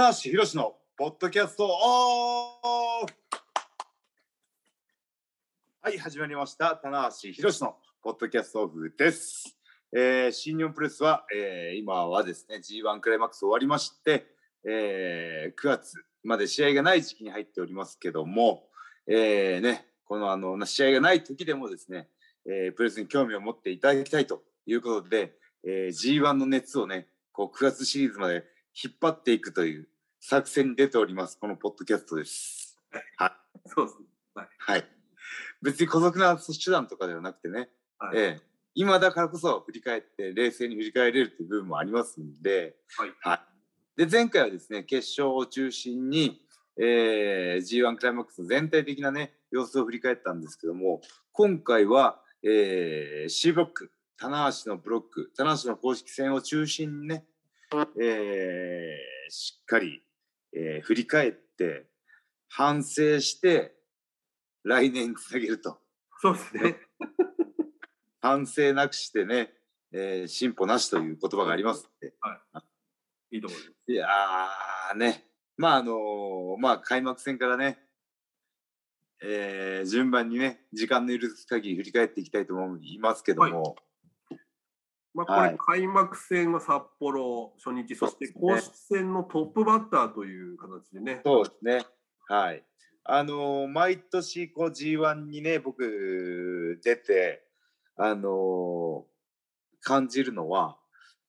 棚橋宏のポッドキャストオフはい始まりました。棚橋宏のポッドキャストオフです、えー、新日本プレスは、えー、今はですね G1 クライマックス終わりまして、えー、9月まで試合がない時期に入っておりますけども、えーね、このあの試合がない時でもですね、えー、プレスに興味を持っていただきたいということで、えー、G1 の熱をねこう9月シリーズまで引っ張っていくという作戦に出ております。このポッドキャストです。はい、そうです。ね。はい。はい、別に孤独な手段とかではなくてね、はい、ええ、今だからこそ振り返って冷静に振り返れるという部分もありますんで,、はい。はい、で前回はですね決勝を中心に、えー、G1 クライマックスの全体的なね様子を振り返ったんですけども今回は、えー、C ブロック棚橋のブロック棚橋の公式戦を中心にね、えー、しっかり、えー、振り返って反省して来年につなげると。そうですね。反省なくしてね、えー、進歩なしという言葉がありますって。はい。いいと思います。いやーね、まああのー、まあ開幕戦からね、えー、順番にね、時間の許す限り振り返っていきたいと思いますけども。はいまあ、これ、開幕戦は札幌初日、そして公式戦のトップバッターという形でね。そうですね。はい。あのー、毎年こう G1 にね、僕出て、あのー、感じるのは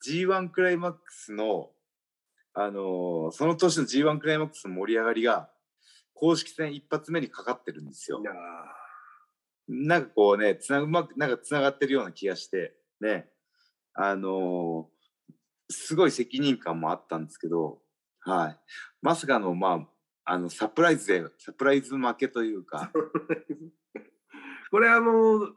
G1 クライマックスの、あのー、その年の G1 クライマックスの盛り上がりが公式戦一発目にかかってるんですよ。なんかこうねつなうまくなんかつながってるような気がしてねあのすごい責任感もあったんですけど、はい、まさかのまああのサプライズでサプライズ負けというか。これあの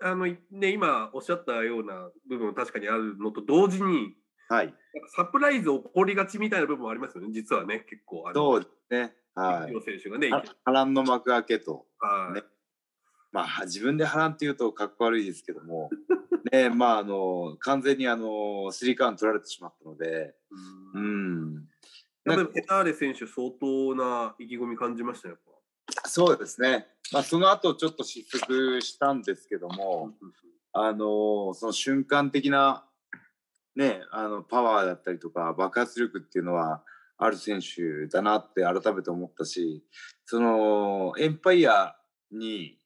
あのね今おっしゃったような部分確かにあるのと同時に、はい、サプライズ起こりがちみたいな部分もありますよね実はね結構あそうですね。はい。選手がね波乱の幕開けと、はい。ね、まあ自分で波乱っていうとかっこ悪いですけども ねまああの完全にあのスリーカウン取られてしまったので。うん。やっぱりペターレ選手相当な意気込み感じましたよそうですね、まあ、その後ちょっと失速したんですけども、あのその瞬間的な、ね、あのパワーだったりとか爆発力っていうのはある選手だなって改めて思ったしそのエンパイアに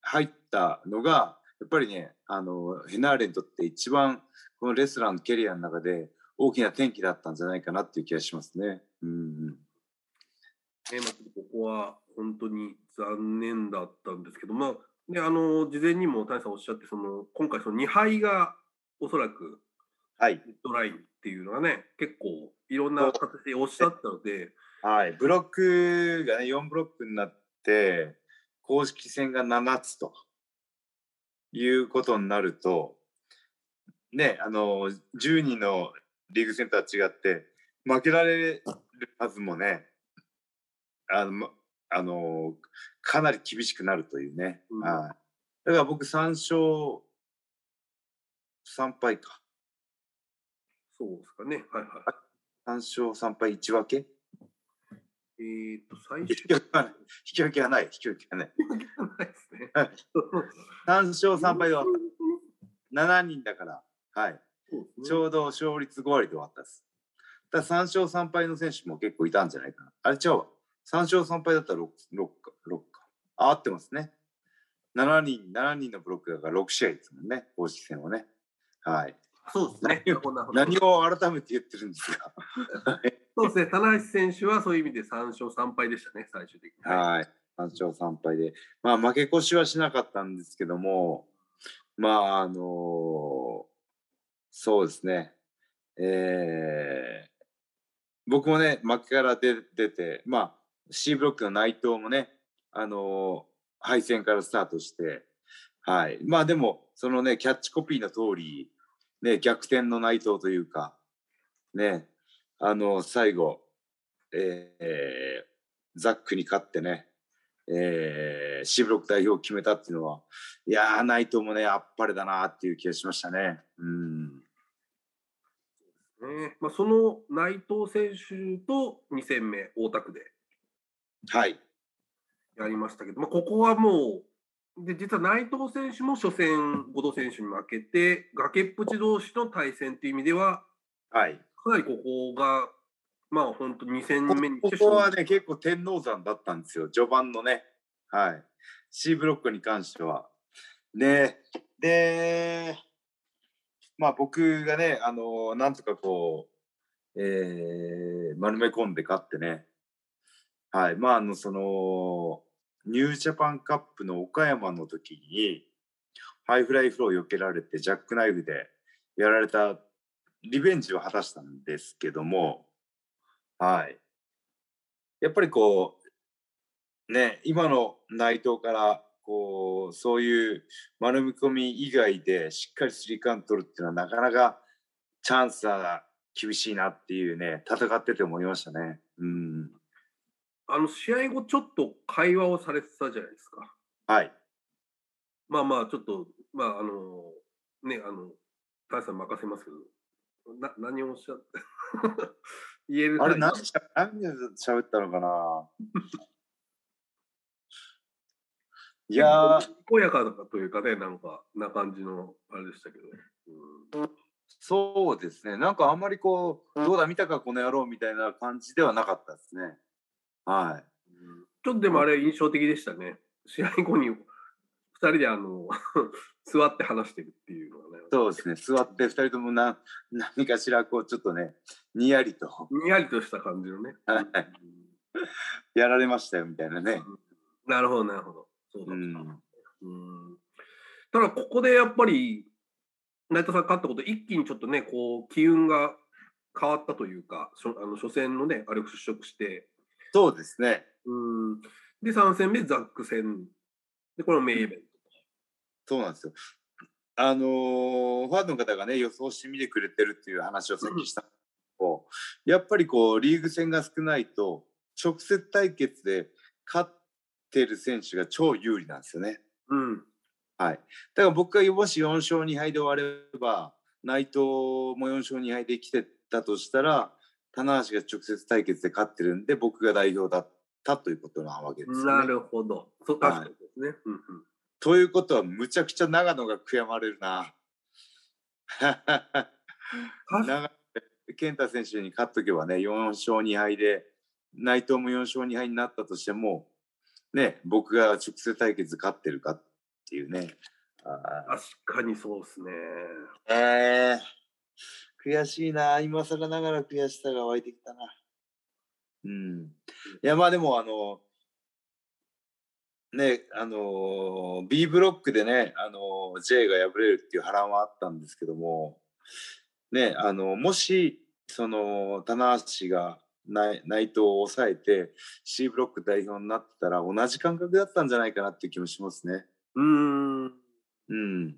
入ったのがやっぱりねあのヘナーレにとって一番このレスラーのキャリアの中で大きな転機だったんじゃないかなっていう気がしますね。うんねまあ、ここは本当に残念だったんですけど、まあね、あの事前にも谷さんおっしゃってその今回その2敗がおそらくはい、ドラインっていうのがね結構いろんな形でおっしゃったので、はい、ブロックがね4ブロックになって公式戦が7つということになるとねあの10人のリーグ戦とは違って負けられるはずもねあのあのかなり厳しくなるというね、うん、はい、だから僕3勝3敗か。そうですかね。はいはい。3勝3敗1分けえー、と最初引き分けはない引き分けはないないですね3勝3敗は7人だから、はい、ね、ちょうど勝率5割で終わったです。だ3勝3敗の選手も結構いたんじゃないかな。あれ違うわ。3勝3敗だったら 6, 6か。6か。あ、合ってますね。7人、7人のブロックだから6試合ですもんね。公式戦はね。はい。そうですね。何を改めて言ってるんですか。そうですね。棚橋選手はそういう意味で3勝3敗でしたね、最終的に。はい。3勝3敗で。まあ、負け越しはしなかったんですけども、まあ、あのー、そうですね。えー、僕もね、負けから出出て、まあ、C ブロックの内藤もね、あのー、敗戦からスタートして、はい。まあでも、そのね、キャッチコピーの通り、ね、逆転の内藤というか、ね、あの、最後、えー、ザックに勝ってね、えー、C ブロック代表を決めたっていうのは、いやー、内藤もね、あっぱれだなっていう気がしましたね。うん。ねまあ、その内藤選手と2戦目、大田区ではい。やりましたけど、まあ、ここはもう、で実は内藤選手も初戦、後藤選手に負けて、崖っぷち同士の対戦という意味では、はい。かなりここが、まあ本当2戦こ目にここはね、結構天王山だったんですよ。序盤のね。はい。C ブロックに関しては。で、で、まあ僕がね、あの、なんとかこう、えー、丸め込んで勝ってね。はい。まあ、あの、その、ニュージャパンカップの岡山の時に、ハイフライフロー避けられて、ジャックナイフでやられたリベンジを果たしたんですけども、はい。やっぱりこう、ね、今の内藤から、こう、そういう丸み込み以外でしっかりスリーカウント取るっていうのはなかなかチャンスは厳しいなっていうね、戦ってて思いましたね。うん。あの試合後、ちょっと会話をされてたじゃないですか。はい。まあまあ、ちょっと、まあ、あの、ね、あの、大さん任せますけど、な何をおっしゃって、言えるあれ、何しゃ何で喋ったのかな？いやー、にこやかというかね、なんか、な感じのあれでしたけど。うんそうですね。なんかあんまりこう、どうだ見たかこの野郎みたいな感じではなかったですね。はい。ちょっとでもあれ印象的でしたね。試合後に2人であの 座って話してるっていうのがね。そうですね。座って2人ともな何かしらこう、ちょっとね、にやりとにやりとした感じのね。はいやられましたよみたいなね。なるほど、なるほど。そうだうん。うんただ、ここでやっぱり、内藤さん勝ったこと、一気にちょっとね、こう、機運が変わったというか、あの初戦のね、あれを払拭して、そうですね。うんで、3戦目、ザック戦。で、これもメインイベント。そうなんですよ。あのーファンの方がね、予想してみてくれてるっていう話をさっきしたんですけど、やっぱりこう、リーグ戦が少ないと、直接対決で勝ってる選手が超有利なんですよね。うん。はい。だから僕がもし4勝2敗で終われば、内藤も4勝2敗で来てたとしたら、棚橋が直接対決で勝ってるんで、僕が代表だったということなわけですよね。なるほど。そう、確かにですね。うんうんということは、むちゃくちゃ長野が悔やまれるな。長野健太選手に勝っとけばね、4勝2敗で、内藤も4勝2敗になったとしても、ね、僕が直接対決勝ってるかっていうね。あ確かにそうですね。ーえー、悔しいな。今更ながら悔しさが湧いてきたな。うん。いや、まあでも、あの、ね、あの B ブロックでね、あの J が敗れるっていう波乱はあったんですけども、ね、あのもしその棚橋が内内藤を抑えて C ブロック代表になってたら同じ感覚だったんじゃないかなっていう気もしますね。うーん。うん。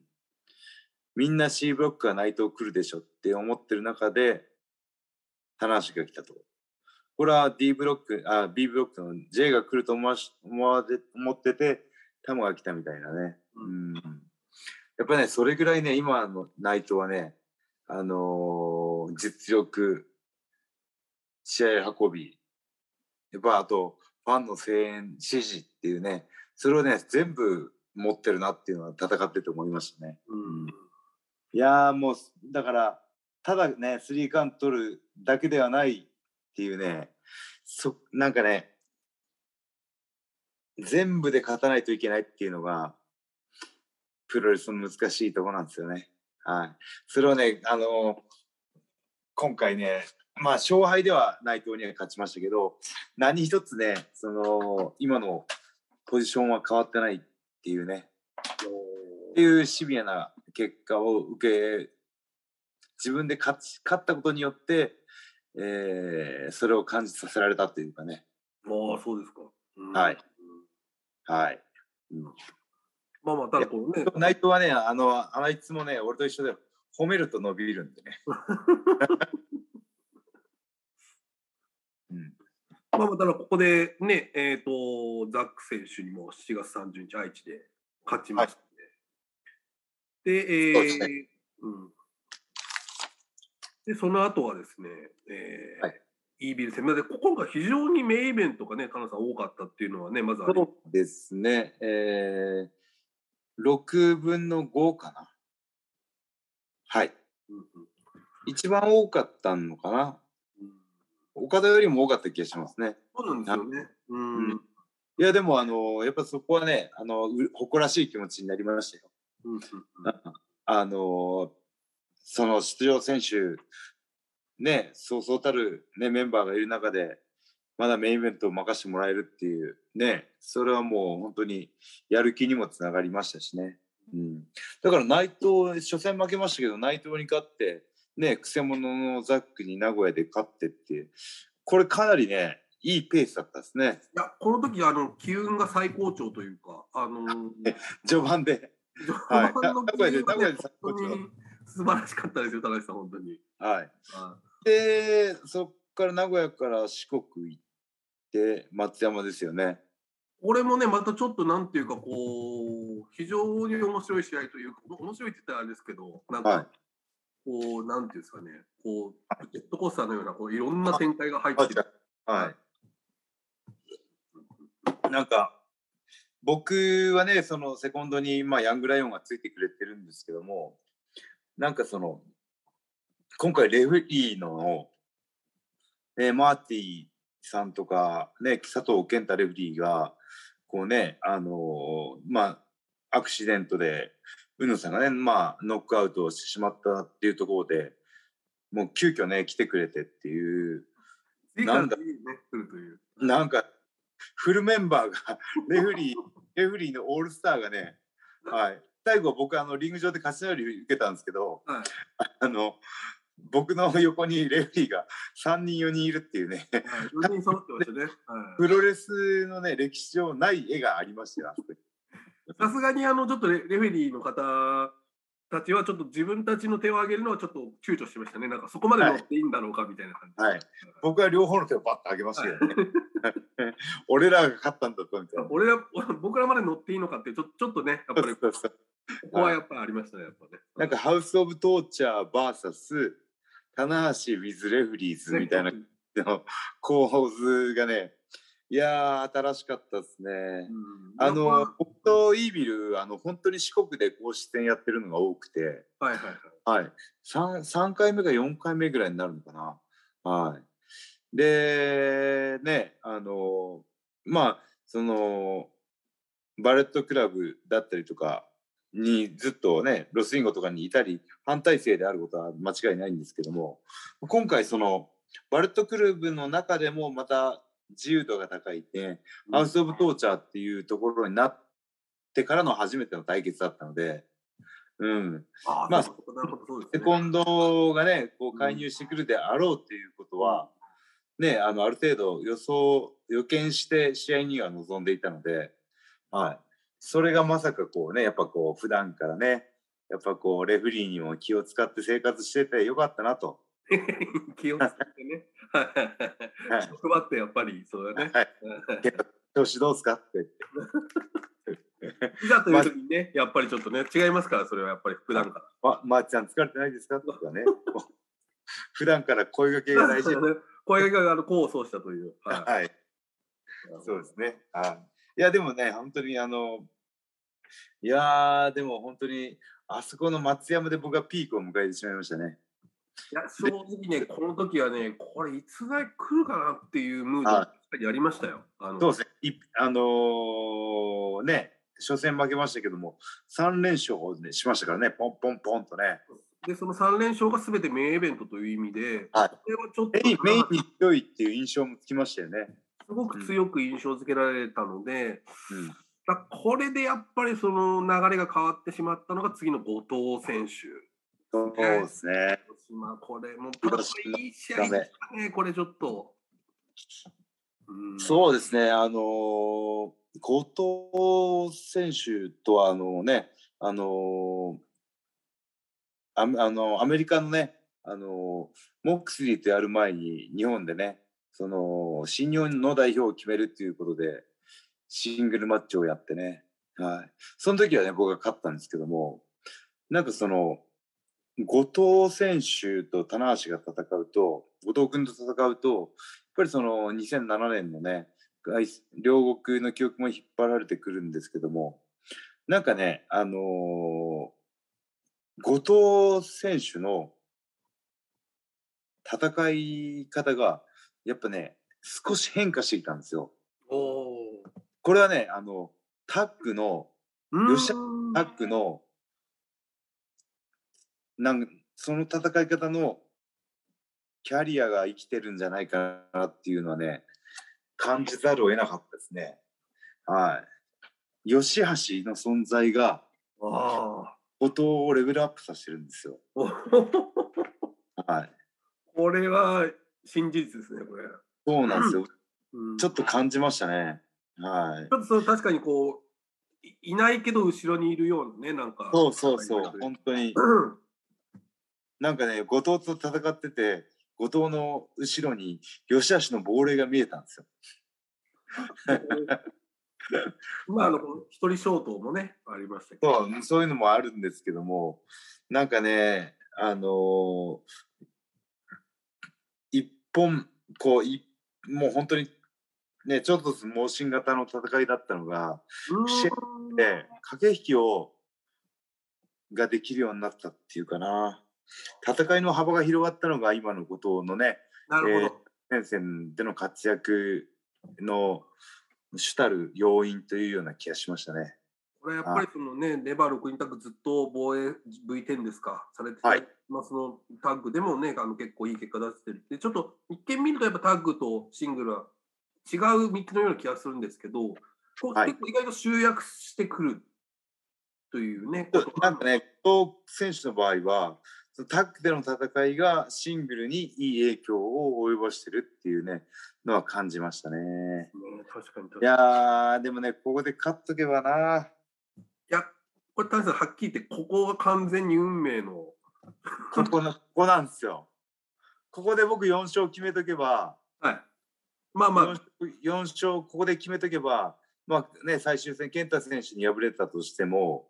みんな C ブロックは内藤来るでしょって思ってる中で棚橋が来たと。これは D ブロック、あ、B ブロックの J が来ると思わし思わで思ってて、タモが来たみたいなね。うん。やっぱね、それぐらいね、今の内藤はね、あのー実力、試合運び、やっぱあと、ファンの声援、支持っていうね、それをね、全部持ってるなっていうのは戦ってて思いましたね。うん。いやーもう、だから、ただね、スリーカウント取るだけではないっていうね、そ、なんかね、全部で勝たないといけないっていうのが、プロレスの難しいところなんですよね。はい。それをね、あの今回ね、まあ、勝敗では内藤には勝ちましたけど、何一つね、その、今のポジションは変わってないっていうね、っていうシビアな結果を受け、自分で勝ち勝ったことによって、えーそれを感じさせられたというかね。ああ、そうですか。うんはいうんはい。うんまあまあ、ただこうね、内藤はね、あの、あいつもね、俺と一緒で褒めると伸びるんでね。うん、まあまあ、ただここでね、えっ、と、ザック選手にも7月30日、愛知で勝ちまして。で、えーそうですうん。で、その後はですね、えーはいイービル戦。まあで、今回非常にメインイベントがね、田中さん多かったっていうのはね、まずありそうですね。えー、6分の5かな。はい。うんうん一番多かったのかな。うん岡田よりも多かった気がしますね。そうなんですよね。うん。うんいや、でも、あの、やっぱそこはね、あの、う誇らしい気持ちになりましたよ。うんうんあの、その出場選手、ね、そうそうたる、ね、メンバーがいる中で、まだメインイベントを任せてもらえるっていう、ね、それはもう本当にやる気にもつながりましたしね。うん、だから内藤、初戦負けましたけど、内藤に勝って、ね、くせ者のザックに名古屋で勝ってっていう、これかなりね、いいペースだったですね。いや、この時、あの、機運が最高潮というか、あのー、序盤で。序はい。盤の名古屋で、名古屋で最高本当に素晴らしかったですよ、田中さん、本当に。はい。はで、そっから名古屋から四国行って、松山ですよね。俺もね、またちょっとなんていうか、こう、非常に面白い試合というか、面白いって言ったらあれですけど、なんか、はいこう、なんていうんですかね、こう、ジェットコースターのような、こう、いろんな展開が入ってる。はい。なんか、僕はね、そのセコンドに、まあ、ヤングライオンがついてくれてるんですけども、なんかその、今回レフェリーの、えーマーティさんとか、ね、佐藤健太レフェリーが、こうね、あのーまあ、アクシデントで、宇野さんがね、まあ、ノックアウトをしてしまったっていうところで、もう急遽ね、来てくれてっていう、なんだ。なんか、フルメンバーが、レフェリー、レフェリーのオールスターがね、はい。最後僕、あの、リング上で勝ち乗り受けたんですけど、はいあの、僕の横にレフェリーが3人、4人いるっていうね、はい、4人揃ってましたね。はいプロレスのね、歴史上ない絵がありましたさすがにあのちょっとレレフェリーの方たちはちょっと自分たちの手を挙げるのはちょっと躊躇してましたね。なんかそこまで乗っていいんだろうかみたいな感じ。はい。僕は両方の手をバッと上げましたけどね。俺らが勝ったんだと、みたいな。俺ら僕らまで乗っていいのかってちょちょっとね、やっぱりここはやっぱりありましたね、やっぱね。なんか、ハウス・オブ・トーチャー VS 棚橋 with レフリーズみたいなの構図がね、いやー、新しかったですね。うんあの、は僕とイービル、あの、本当に四国で公式戦やってるのが多くて、いはいはい。はい。3, 3回目か4回目ぐらいになるのかな。はい。で、ね、あの、まあ、その、バレットクラブだったりとかにずっとね、ロスインゴとかにいたり、反体制であることは間違いないんですけども、今回その、バレットクラブの中でもまた自由度が高いね、ハウス・オブ・トーチャーっていうところになってからの初めての対決だったので、うん、あまあなるほどなるほどそうですね。セコンドがね、こう介入してくるであろうっていうことは、ね、あのある程度予想、予見して試合には臨んでいたので、はい。それがまさかこうね、やっぱこう普段からね、やっぱこうレフェリーにも気を使って生活しててよかったなと。気をつけてね。はいはいはいはい気を配ってやっぱりそうだね。はい調子どうすか？って。いざという時にね、やっぱりちょっとね、違いますから、それはやっぱり普段から。ま、まー、あ、ちゃん疲れてないですか？とかね。普段から声掛けが大事。声がけがあの功を奏したという。ははい。そうですね。はい。いや、でもね、本当にあの、いやー、でも本当に、あそこの松山で僕はピークを迎えてしまいましたね。いや正直ね、この時はね、これいつぐらい来るかなっていうムードはやりましたよ。あのそうですね。いあのーね、初戦負けましたけども、3連勝を、ね、しましたからね、ポンポンポンとね。で、その3連勝がすべてメインイベントという意味で、はいこれはちょっとメインメインに強いっていう印象もつきましたよね。すごく強く印象付けられたので、うん。だこれでやっぱりその流れが変わってしまったのが次の後藤選手。そうですね。まあ、これもう、いい試合でしたね、これちょっと。うん。そうですね、あのー後藤選手とはあのね、あのーアメあのアメリカのね、あのーモックスリーとやる前に日本でね、その新日本の代表を決めるっていうことでシングルマッチをやってね、はい、その時はね僕が勝ったんですけども、なんかその後藤選手と棚橋が戦うと、後藤君と戦うと、やっぱりその2007年のね、両国の記憶も引っ張られてくるんですけども、なんかね、あのー、後藤選手の戦い方が、やっぱね、少し変化してきたんですよ。これはね、あの、タッグの、吉田タッグの、なんその戦い方のキャリアが生きてるんじゃないかなっていうのはね、感じざるを得なかったですね。はい。吉橋の存在が、音をレベルアップさせてるんですよ。はい。これは真実ですね、これ。そうなんですよ。うん、ちょっと感じましたね。はい。ちょっとその確かにこう、いないけど後ろにいるようなね、なんか。そうそうそう、本当に。なんかね、後藤と戦ってて、後藤の後ろに吉橋の亡霊が見えたんですよ。まあ、あの、一人消灯もね、ありましたけど。そう、そういうのもあるんですけども、なんかね、あのー、一本、こう、いもう本当に、ね、ちょっと盲信型の戦いだったのが、駆け引きを、ができるようになったっていうかな。戦いの幅が広がったのが今のことのね、なるほど。えー、前線での活躍の主たる要因というような気がしましたね。これやっぱりそのね、レバー6人タッグずっと防衛 V10 ですか、されてますの、タッグでもね、あの結構いい結果出してるで、ちょっと一見見るとやっぱタッグとシングルは違う道のような気がするんですけど、こう結構意外と集約してくるというね。なんかね、伊選手の場合は、タッグでの戦いがシングルにいい影響を及ぼしてるっていうね、のは感じましたね。ね確かにいやでもね、ここで勝っとけばな。いや、これ、谷さん、はっきり言って、ここが完全に運命の。ここの、ここなんですよ。ここで僕4勝決めとけば、はい。まあまあ。4, 4勝、ここで決めとけば、まあね、最終戦、健太選手に敗れたとしても、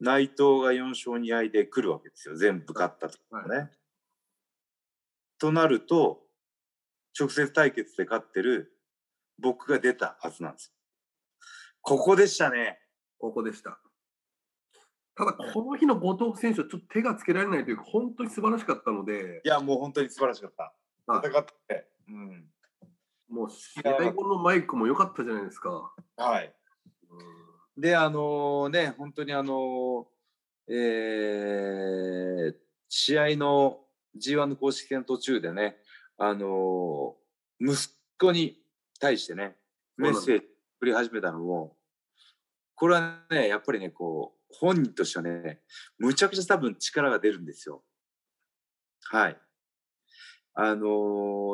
内藤が4勝2敗で来るわけですよ。全部勝ったとかね。はい、となると、直接対決で勝ってる僕が出たはずなんですここでしたね。ここでした。ただ、この日の後藤選手はちょっと手がつけられないというか、本当に素晴らしかったので。いや、もう本当に素晴らしかった。戦って。うん。もう試合後のマイクも良かったじゃないですか。はい。で、あのー、ね、本当にあのー、えー、試合の G1 の公式戦途中でね、あのー、息子に対してね、メッセージ振り始めたのも、これはね、やっぱりね、こう、本人としてはね、むちゃくちゃ多分力が出るんですよ。はい。あの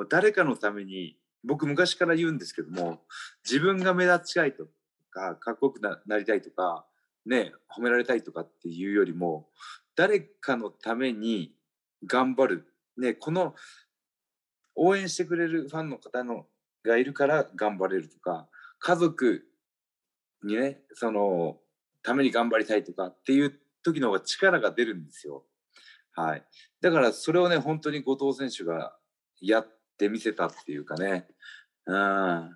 ー、誰かのために、僕昔から言うんですけども、自分が目立ちたいとか、っこよくなりたいとか、ね、褒められたいとかっていうよりも、誰かのために頑張る。ね、この応援してくれるファンの方のがいるから頑張れるとか、家族にね、その、ために頑張りたいとかっていう時の方が力が出るんですよ。はい。だからそれをね、本当に後藤選手がやってみせたっていうかね。うん。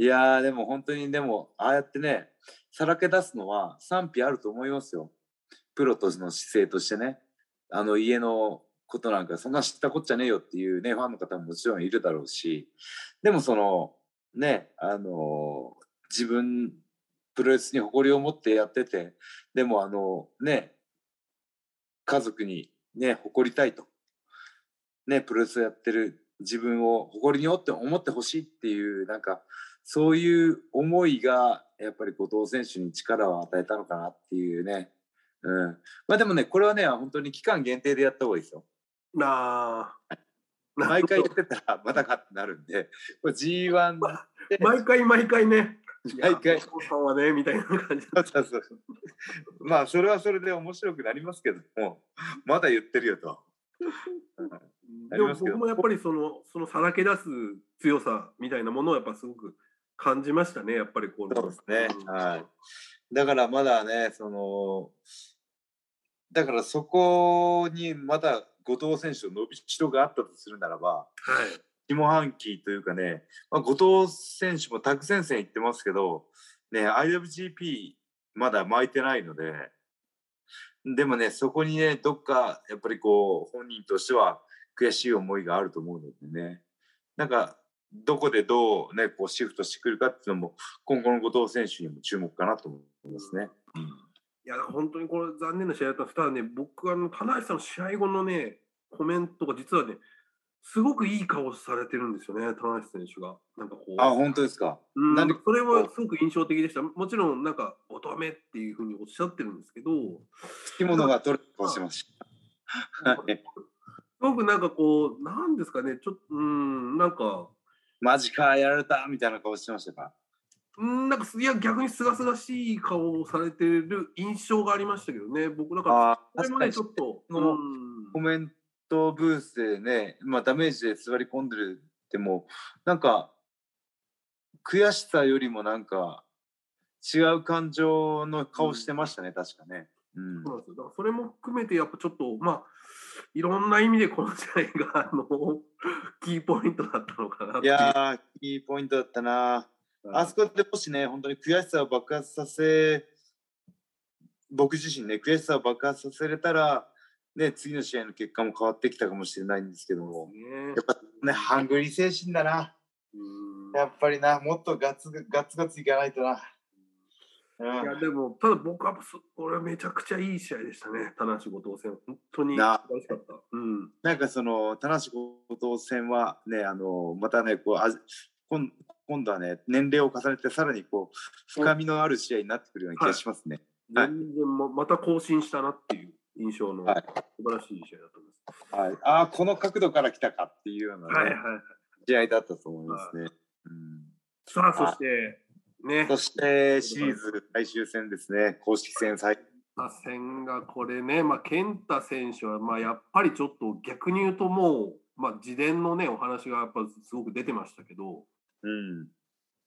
いやでも本当にでも、ああやってね、さらけ出すのは賛否あると思いますよ。プロとの姿勢としてね。あの家のことなんかそんな知ったこっちゃねえよっていうねファンの方ももちろんいるだろうしでもそのねあの自分プロレスに誇りを持ってやっててでもあのね家族にね誇りたいとねプロレスをやってる自分を誇りにって思ってほしいっていうなんかそういう思いがやっぱり後藤選手に力を与えたのかなっていうねうん、まあでもねこれはね本当に期間限定でやった方がいいですよ。なあ。毎回やってたらまたかってなるんで、これ G1 で。毎回毎回ね。毎回。さんはね、みたいな感じ。そうそうそうまあ、それはそれで面白くなりますけども、まだ言ってるよと。でも僕もやっぱりその、そのさらけ出す強さみたいなものをやっぱすごく感じましたね、やっぱりこう。そうですね。はい。だからまだね、その、だからそこにまだ後藤選手の伸びしろがあったとするならば、はい。下半期というかね、まあ、後藤選手もタグ戦線行ってますけど、ね、IWGP まだ巻いてないので、でもね、そこにね、どっかやっぱりこう、本人としては悔しい思いがあると思うのでね、なんか、どこでどうね、こうシフトしてくるかっていうのも、今後の後藤選手にも注目かなと思いますね。いや、本当にこれ残念な試合だったんです。ただね、僕、あの、棚橋さんの試合後のね、コメントが実はね、すごくいい顔されてるんですよね、棚橋選手が。なんかこう。あ、本当ですか？うん、なんでそれはすごく印象的でした。もちろん、なんか、乙女っていうふうにおっしゃってるんですけど、つきものが取れしてましすごくなんかこう、なんですかね、ちょっと、うん、なんか、マジか、やられたみたいな顔してましたか。うん、なんかす、いや、逆にすがすがしい顔をされてる印象がありましたけどね、僕、だから、あそれもね、ちょっと、うんコメントブースでね、まあ、ダメージで座り込んでるっても、なんか、悔しさよりもなんか、違う感情の顔してましたね、確かね。うんそうなんですよ。だからそれも含めて、やっぱちょっと、まあ、いろんな意味でこの試合が、あの、キーポイントだったのかなっていいう。やー、いいポイントだったな。あそこでもしね、本当に悔しさを爆発させ、僕自身ね、悔しさを爆発させれたら、ね、次の試合の結果も変わってきたかもしれないんですけども、ねやっぱね、ハングリー精神だな。うんやっぱりな、もっとガツガツガツいかないとな。うんいやでも、ただ僕はす、これはめちゃくちゃいい試合でしたね、田無後藤戦。本当に素な晴らしかった。うん。なんかその、田無後藤戦はね、あの、またね、こう、あ今今度はね、年齢を重ねて、さらにこう、深みのある試合になってくるような気がしますね。はい全然ままた更新したなっていう印象のはい素晴らしい試合だと思います。はい、ああ、この角度から来たかっていうような、ねはいはい。試合だったと思いますね。うん、さあ、そして、ね、そして、シリーズ最終戦ですね、公式戦最打線がこれね、まあ、健太選手は、まあ、やっぱりちょっと逆に言うともう、まあ、自伝のね、お話がやっぱすごく出てましたけど、うん、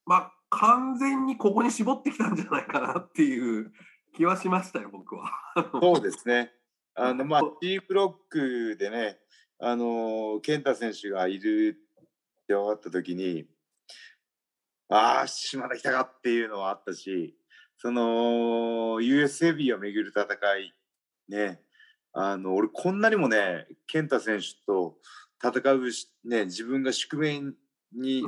まあ、完全にここに絞ってきたんじゃないかなっていう 気はしましたよ、僕は。そうですね。あの、まあ、T ブロックでね、あの、健太選手がいるって分かった時に、ああ、島田来たかっていうのはあったし、その、USAB をめぐる戦い、ね、あの、俺こんなにもね、健太選手と戦うし、ね、自分が宿命に、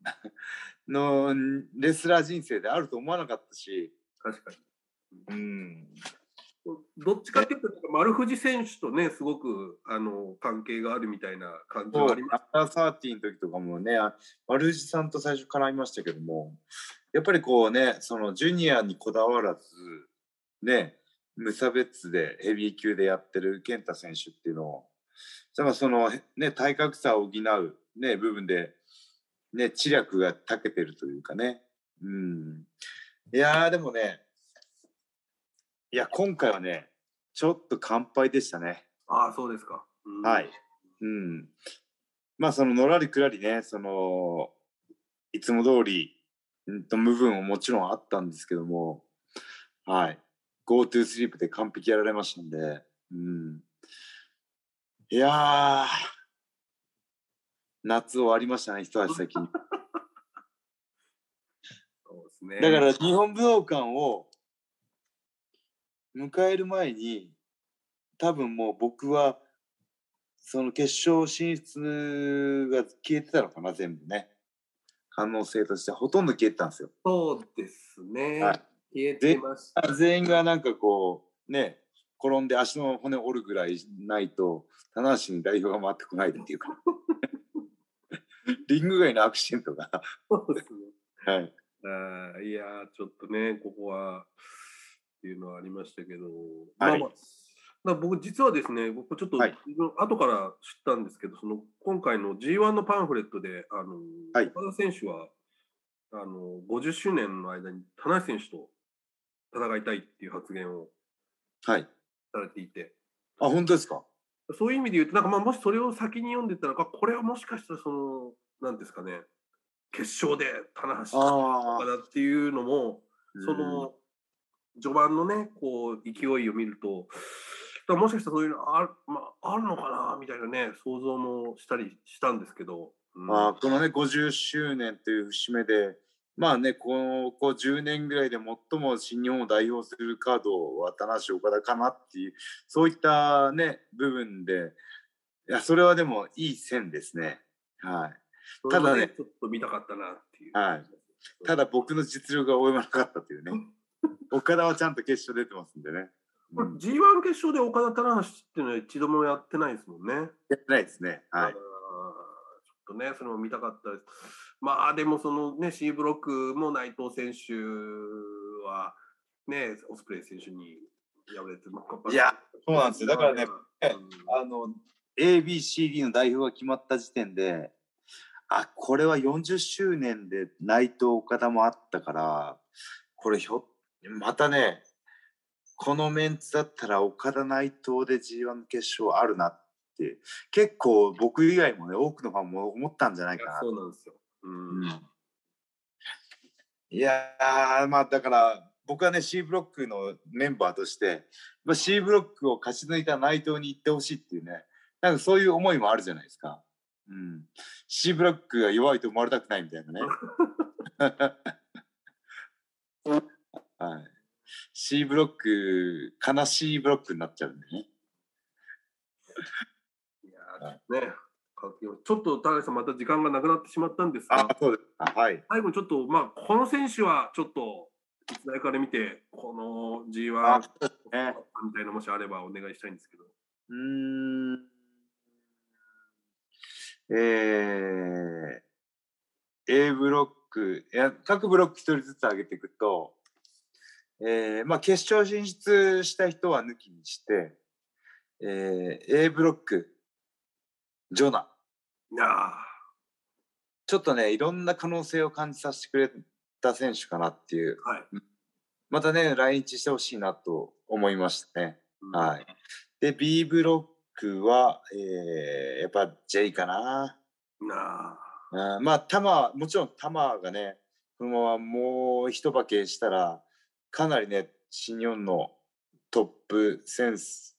のレスラー人生であると思わなかったし、確かに。うん、どっちかっていうと、丸藤選手とね、すごくあの関係があるみたいな感じそうがあります。アフターサーティの時とかもね、あ丸藤さんと最初絡みましたけども、やっぱりこうね、そのジュニアにこだわらず、ね、無差別でヘビー級でやってる健太選手っていうのを、だからそのね、体格差を補う、ね、部分で、ね、知略が長けてるというかね。うん。いやー、でもね、いや、今回はね、ちょっと乾杯でしたね。ああ、そうですか。うんはい。うん。まあ、そののらりくらりね、その、いつも通りんと部分ももちろんあったんですけども、はい。GoTo スリープで完璧やられましたんで、うん。いやー、夏終わりましたね、一足先に。そうですね。だから、日本武道館を迎える前に、多分もう僕は、その決勝進出が消えてたのかな、全部ね。可能性としてほとんど消えてたんですよ。そうですね。はい消えてました。全員がなんかこう、ね、転んで足の骨折るぐらいないと、棚橋に代表が回ってこないっていうか。リング外のアクシデントが。そうですね。はい。あーいやー、ちょっとね、ここは、っていうのはありましたけど、はいまあまあ、僕、実はですね、僕ちょっと、はい後から知ったんですけど、その今回の G1 のパンフレットで、あのはい岡田選手はあの50周年の間に田中選手と戦いたいっていう発言をはい。されていて、あ、本当ですか？そういう意味で言うと、なんかまあもしそれを先に読んでたら、あこれはもしかしたら、その、なんですかね、決勝で棚橋あ岡田っていうのも、あ。その序盤のね、こう勢いを見ると、らもしかしたらそういうのある,、まあ、あるのかなみたいなね、想像もしたりしたんですけど。うん、まあ、このね、50周年という節目で、まあね、ここ10年ぐらいで最も新日本を代表するカードは田無岡田かなっていう、そういったね、部分で、いや、それはでもいい線ですね。はい。ただね、ちょっと見たかったなっていう。はい。ただ僕の実力が及ばなかったというね。岡田はちゃんと決勝出てますんでね。これ G1 決勝で岡田棚橋っていうのは一度もやってないですもんね。やってないですね。はい。ちょっとね、それも見たかったです。まあでもそのね、C ブロックも内藤選手はね、オスプレイ選手に敗れて、いや、そうなんですよ。だからね、うん、あの、ABCD の代表が決まった時点で、あ、これは40周年で内藤岡田もあったから、これひょ、またね、このメンツだったら岡田内藤で G1 の決勝あるなって結構僕以外もね多くのファンも思ったんじゃないかなそうなんですよ、うん、いやまあだから僕はね C ブロックのメンバーとして、まあ、C ブロックを勝ち抜いた内藤に行ってほしいっていうねなんかそういう思いもあるじゃないですか、うん、C ブロックが弱いと思われたくないみたいなね はい C ブロック、悲しいブロックになっちゃうんでね。いやね、ちょっと田中さん、また時間がなくなってしまったんですが、あそうですはい、最後にちょっと、まあ、この選手はちょっと、いつ代から見て、この G1、ね、みたいなもしあればお願いしたいんですけど。うん。えー、A ブロック、いや各ブロック一人ずつ上げていくと、えーまあ、決勝進出した人は抜きにして、えー、A ブロック、ジョナ。ちょっとね、いろんな可能性を感じさせてくれた選手かなっていう。はい、またね、来日してほしいなと思いましたね。うん、はい。で、B ブロックは、えー、やっぱ J かな。なあまあ、タマ、もちろんタマがね、このままもう一化けしたら、かなりね、新日本のトップセンス、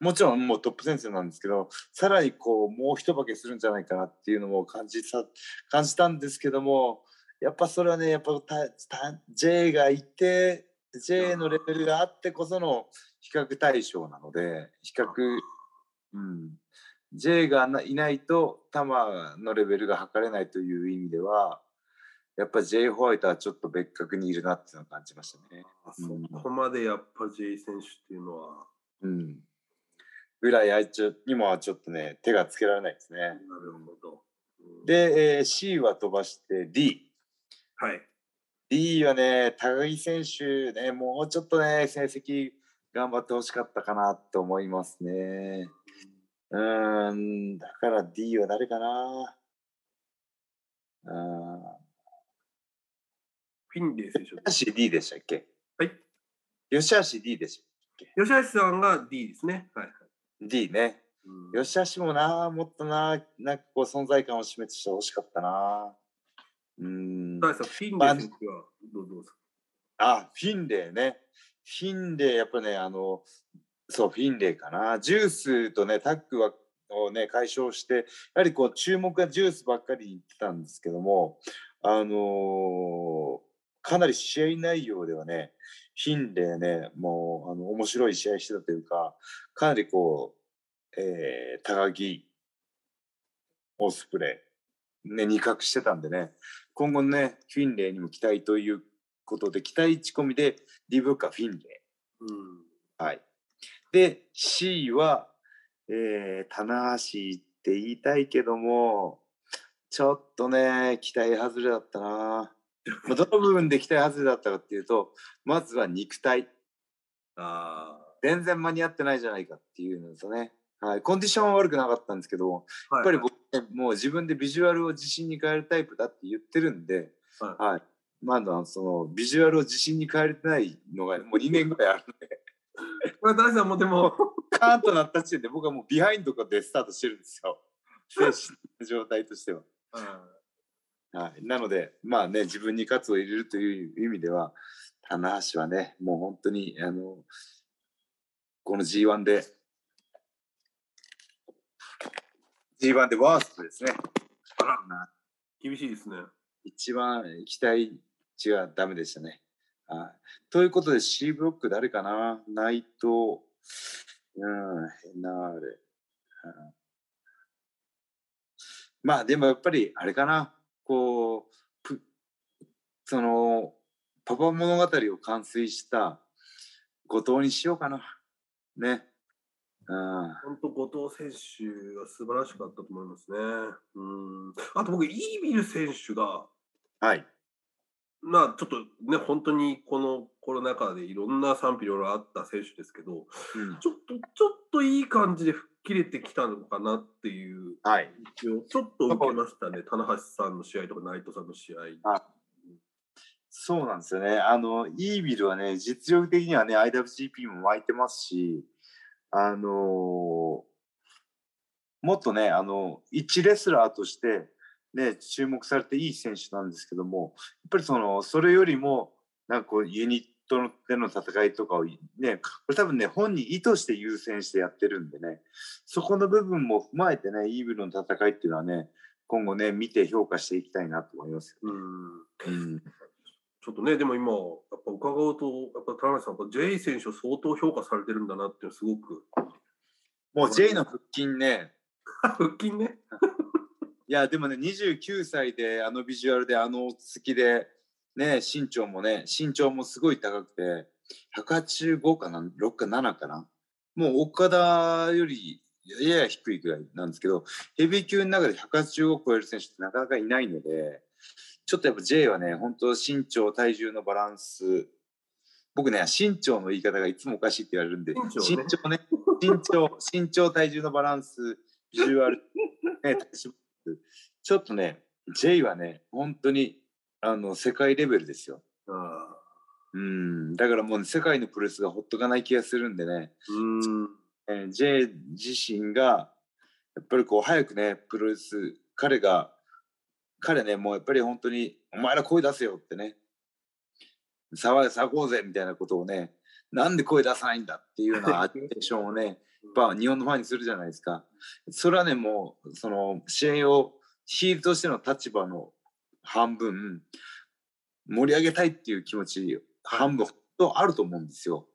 もちろんもうトップセンスなんですけど、さらにこう、もう一化けするんじゃないかなっていうのも感じた、感じたんですけども、やっぱそれはね、やっぱたた J がいて、J のレベルがあってこその比較対象なので、比較、うん、J がいないと、球のレベルが測れないという意味では、やっぱ J ホワイトはちょっと別格にいるなっていうのを感じましたね。そこまでやっぱ J 選手っていうのは。うん。ぐらいあいつにもちょっとね、手がつけられないですね。なるほど。うん、で、えー、C は飛ばして D。はい。D はね、高木選手ね、もうちょっとね、成績頑張ってほしかったかなと思いますね。うん、だから D は誰かな。あフィンレイ選手。吉橋 D でしたっけ？はい。吉橋 D でしたっけ？吉橋さんが D ですね。はい。D ね。うん、吉橋もな、もっとな、なんかこう存在感を示してほしかったな。うん。フィンレイ選手はどうですか？あ、フィンレイね。フィンレイ、やっぱね、あの、そう、フィンレイかな。ジュースとね、タッグはをね、解消して、やはりこう、注目がジュースばっかりに言ってたんですけども、あのーかなり試合内容ではね、ンでね、もう、あの、面白い試合してたというか、かなりこう、えー、高木、オスプレイ、ね、二角してたんでね、今後ね、フィンレイにも期待ということで、期待仕込みで、リブカフィンレイ。うん、はい。で、C は、えー、棚橋って言いたいけども、ちょっとね、期待外れだったな。どの部分で期待外れだったかっていうと、まずは肉体。あ全然間に合ってないじゃないかっていうのですね。はい、コンディションは悪くなかったんですけど、やっぱり僕、ね、もう自分でビジュアルを自信に変えるタイプだって言ってるんで、はい、はい、まあ、そのビジュアルを自信に変えれてないのがもう2年ぐらいあるんで。これ、大さんもでも、カーンとなった時点で僕はもうビハインドでスタートしてるんですよ。精神の状態としては。うんはい、なので、まあね、自分に喝を入れるという意味では、棚橋はね、もう本当に、あの、この G1 で。G1 でワーストですね。あら、厳しいですね。一番期待値がダメでしたね。はい、ということで C ブロック誰かな？内藤、うん、ヘナーレ。うんまあでもやっぱりあれかなこうそのパパ物語を完遂した後藤にしようかな。ね。本当後藤選手は素晴らしかったと思いますね。うん。あと僕イービル選手がはい。まあちょっとね本当にこのコロナ禍でいろんな賛否いろいろあった選手ですけど、うん、ちょっとちょっといい感じで吹っ切れてきたのかなっていうはい、ちょっと受けましたね棚橋さんの試合とか内藤さんの試合。あそうなんですよね。あのイービルはね実力的にはね IWGP も湧いてますしあのー、もっとねあの一レスラーとしてね、注目されていい選手なんですけども、やっぱりそのそれよりも、なんかこうユニットでの戦いとかをね、これ多分ね、本人意図して優先してやってるんでね、そこの部分も踏まえてね、イーブルの戦いっていうのはね、今後ね、見て評価していきたいなと思いますうんうんちょっとね、でも今、やっぱ伺うと、やっぱ田中さん、やっぱ J 選手を相当評価されてるんだなってすごく。もう J の腹筋ね。腹筋ね？いや、でもね、29歳であのビジュアルであの好きで、ね、身長もね、身長もすごい高くて、185かな、6か7かな。もう岡田よりやや低いくらいなんですけど、ヘビー級の中で185を超える選手ってなかなかいないので、ちょっとやっぱ J はね、本当身長、体重のバランス、僕ね、身長の言い方がいつもおかしいって言われるんで、身長ね、身長ね、身長、身長、体重のバランス、ビジュアル、ね、ちょっとね、J はね、本当にあの世界レベルですよ。うん。だからもう、ね、世界のプレスがほっとかない気がするんでね、うん。えー、J 自身がやっぱりこう早くねプロレス彼が彼ねもうやっぱり本当にお前ら声出せよってね。騒い騒ごうぜみたいなことをねなんで声出さないんだっていうようなアテンションをね やっぱ日本のファンにするじゃないですか。それはねもうその試合をヒールとしての立場の半分盛り上げたいっていう気持ち半分とあると思うんですよ。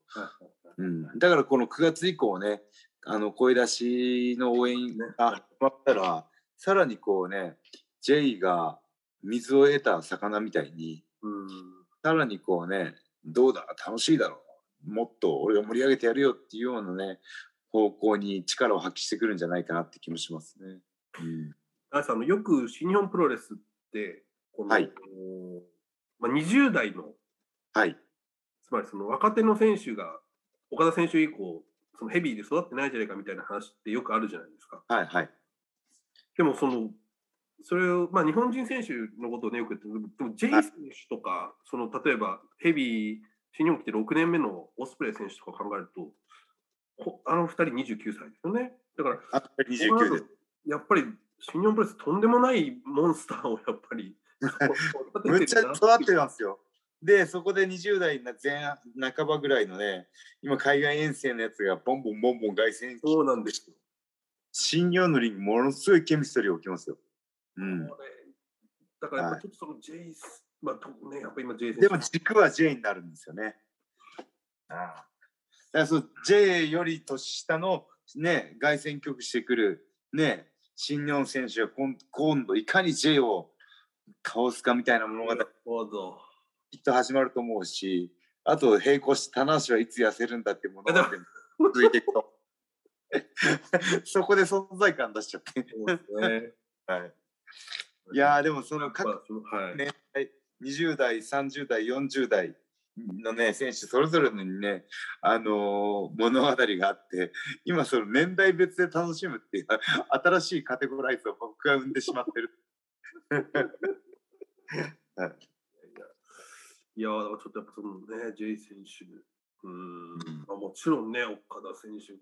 うん、だからこの9月以降ねあの声出しの応援が始まったらさらにこうね J が水を得た魚みたいに、うん、さらにこうねどうだ楽しいだろうもっと俺が盛り上げてやるよっていうようなね方向に力を発揮してくるんじゃないかなって気もしますね。うん、あのよく新日本プロレスってこの、はい、まあ、20代の、はい、つまりその若手の選手が岡田選手以降そのヘビーで育ってないじゃないかみたいな話ってよくあるじゃないですか。はいはい、でもそのそれを、まあ、日本人選手のことをねよく言ってでも J 選手とか、はい、その例えばヘビー新日本来て6年目のオスプレイ選手とか考えるとあの2人29歳ですよね。だから、29でやっぱり新日本プロレスとんでもないモンスターをやっぱりむっちゃ育ってますよ。で、そこで20代前半ばぐらいのね、今海外遠征のやつがボンボンボンボン凱旋そうなんですよ。新日本のリン、ものすごいケミストリー起きますよ。うん。だからやっぱちょっとその J、まあね、やっぱ今 J でも軸は J になるんですよね。ああ。だからその J より年下のね、凱旋局してくるね、新日本選手が今度いかに J を倒すかみたいな物語きっと始まると思うしあと並行して棚橋はいつ痩せるんだっていう物語も続いていくと。そこで存在感出しちゃって。ね、はい、い。やでもその各年代、はい、20代30代40代のね選手それぞれのにねあのー、物語があって今その年代別で楽しむっていう新しいカテゴライズを僕が生んでしまってる。いや、ちょっとやっぱそのね、J 選手、うん、まあ、もちろんね、岡田選手、す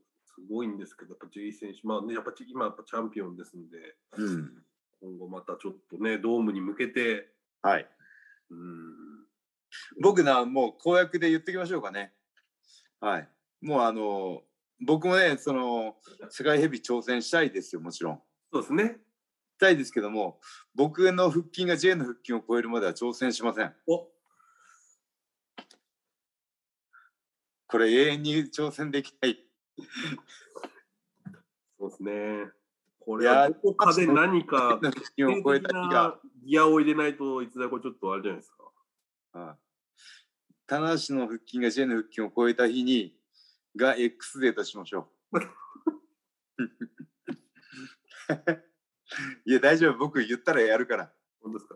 ごいんですけど、やっぱ J 選手、まあね、やっぱ今やっぱチャンピオンですんで、うん、今後またちょっとね、ドームに向けて、はい。うん、僕な、もう公約で言ってきましょうかね。はい。もうあの、僕もね、その、世界ヘビー挑戦したいですよ、もちろん。そうですね。したいですけども、僕の腹筋が J の腹筋を超えるまでは挑戦しません。おこれ永遠に挑戦できない。そうですね。これはどこかで何か腹筋を超えた日が、ギアを入れないといつだこれちょっとあれじゃないですか。はい棚橋の腹筋が J の腹筋を超えた日に、が X デーとしましょう。いや、大丈夫。僕言ったらやるから。本当ですか？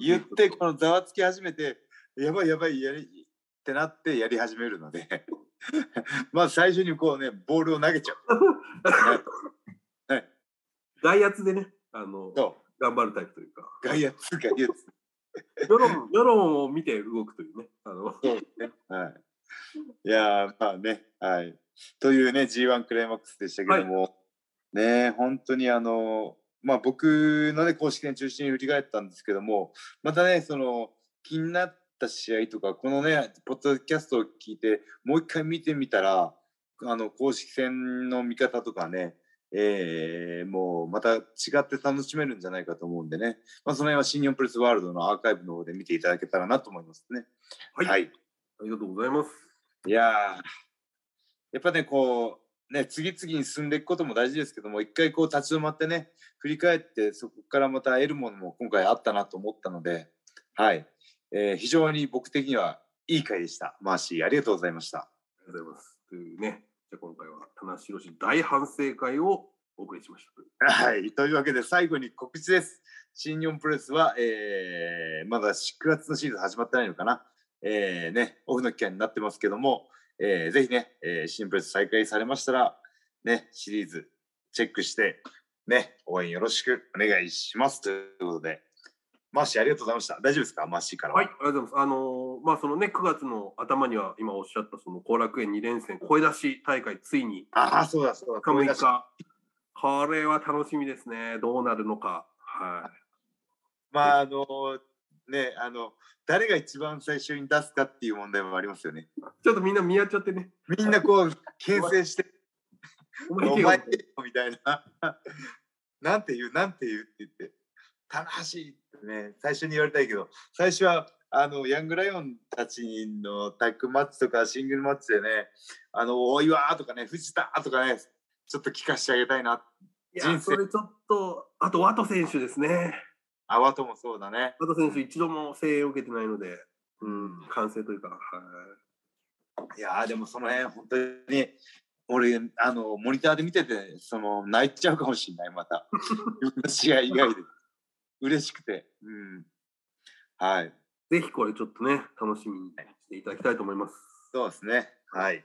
言って、このざわつき始めて、やばいやばい、やり、ってなってやり始めるので、まず最初にこうね、ボールを投げちゃう。はい。外圧でね、あの。頑張るタイプというか、外野つ、外野つ。世論世論を見て動くというね。あのそうですね。はい。いやー、まあね、はい。というね、G1 クライマックスでしたけども、ね、本当にあの、まあ僕のね、公式戦中心に振り返ったんですけども、またね、その、気になった試合とか、このね、ポッドキャストを聞いて、もう一回見てみたら、あの、公式戦の見方とかね、えー、もうまた違って楽しめるんじゃないかと思うんでね、まあ、その辺は新日本プレスワールドのアーカイブの方で見ていただけたらなと思いますね。はい、はいありがとうございます。いやーやっぱねこうね次々に進んでいくことも大事ですけども一回こう立ち止まってね振り返ってそこからまた得るものも今回あったなと思ったのではい、えー非常に僕的にはいい回でした。マーシーありがとうございました。ありがとうございます。というね、じゃあ今回は、田中宏大反省会をお送りしました。はい。というわけで最後に告知です。新日本プレスは、えーまだ9月のシーズン始まってないのかな。えーねオフの期間になってますけども、えーぜひね、えー新日本プレス再開されましたらねシリーズチェックしてね応援よろしくお願いします。ということでマーシーありがとうございました。大丈夫ですか？マーシーから。ははい、ありがとうございます。あのーまあ、そのね、9月の頭には、今おっしゃった、その後楽園2連戦、声出し大会、ついに、ああそうだそうだ。6日。これは楽しみですね。どうなるのか。はまああのねあの誰が一番最初に出すかっていう問題もありますよねい。ちょっとみんな見合っちゃってね。みんなこう牽制してお前お前みたいな。なんて言う、なんて言うって言って、棚橋ってね、最初に言われたいけど、最初は、あの、ヤングライオンたちのタッグマッチとかシングルマッチでね、あの、大岩とかね、藤田とかね、ちょっと聞かせてあげたいな。いや、それちょっと、あと、ワト選手ですね。あわともそうだね。ワト選手、一度も声援を受けてないので、うん、完成というか、はいやー、でもその辺、本当に、俺、あの、モニターで見てて、その、泣いちゃうかもしれない、また。自分の試合以外で。嬉しくて。うん。はい。ぜひこれちょっとね、楽しみにしていただきたいと思います。そうですね。はい。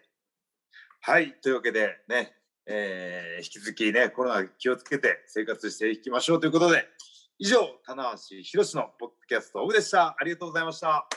はい。というわけでね、えー引き続きね、コロナ気をつけて生活していきましょうということで、以上、棚橋宏のポッドキャストオブでした。ありがとうございました。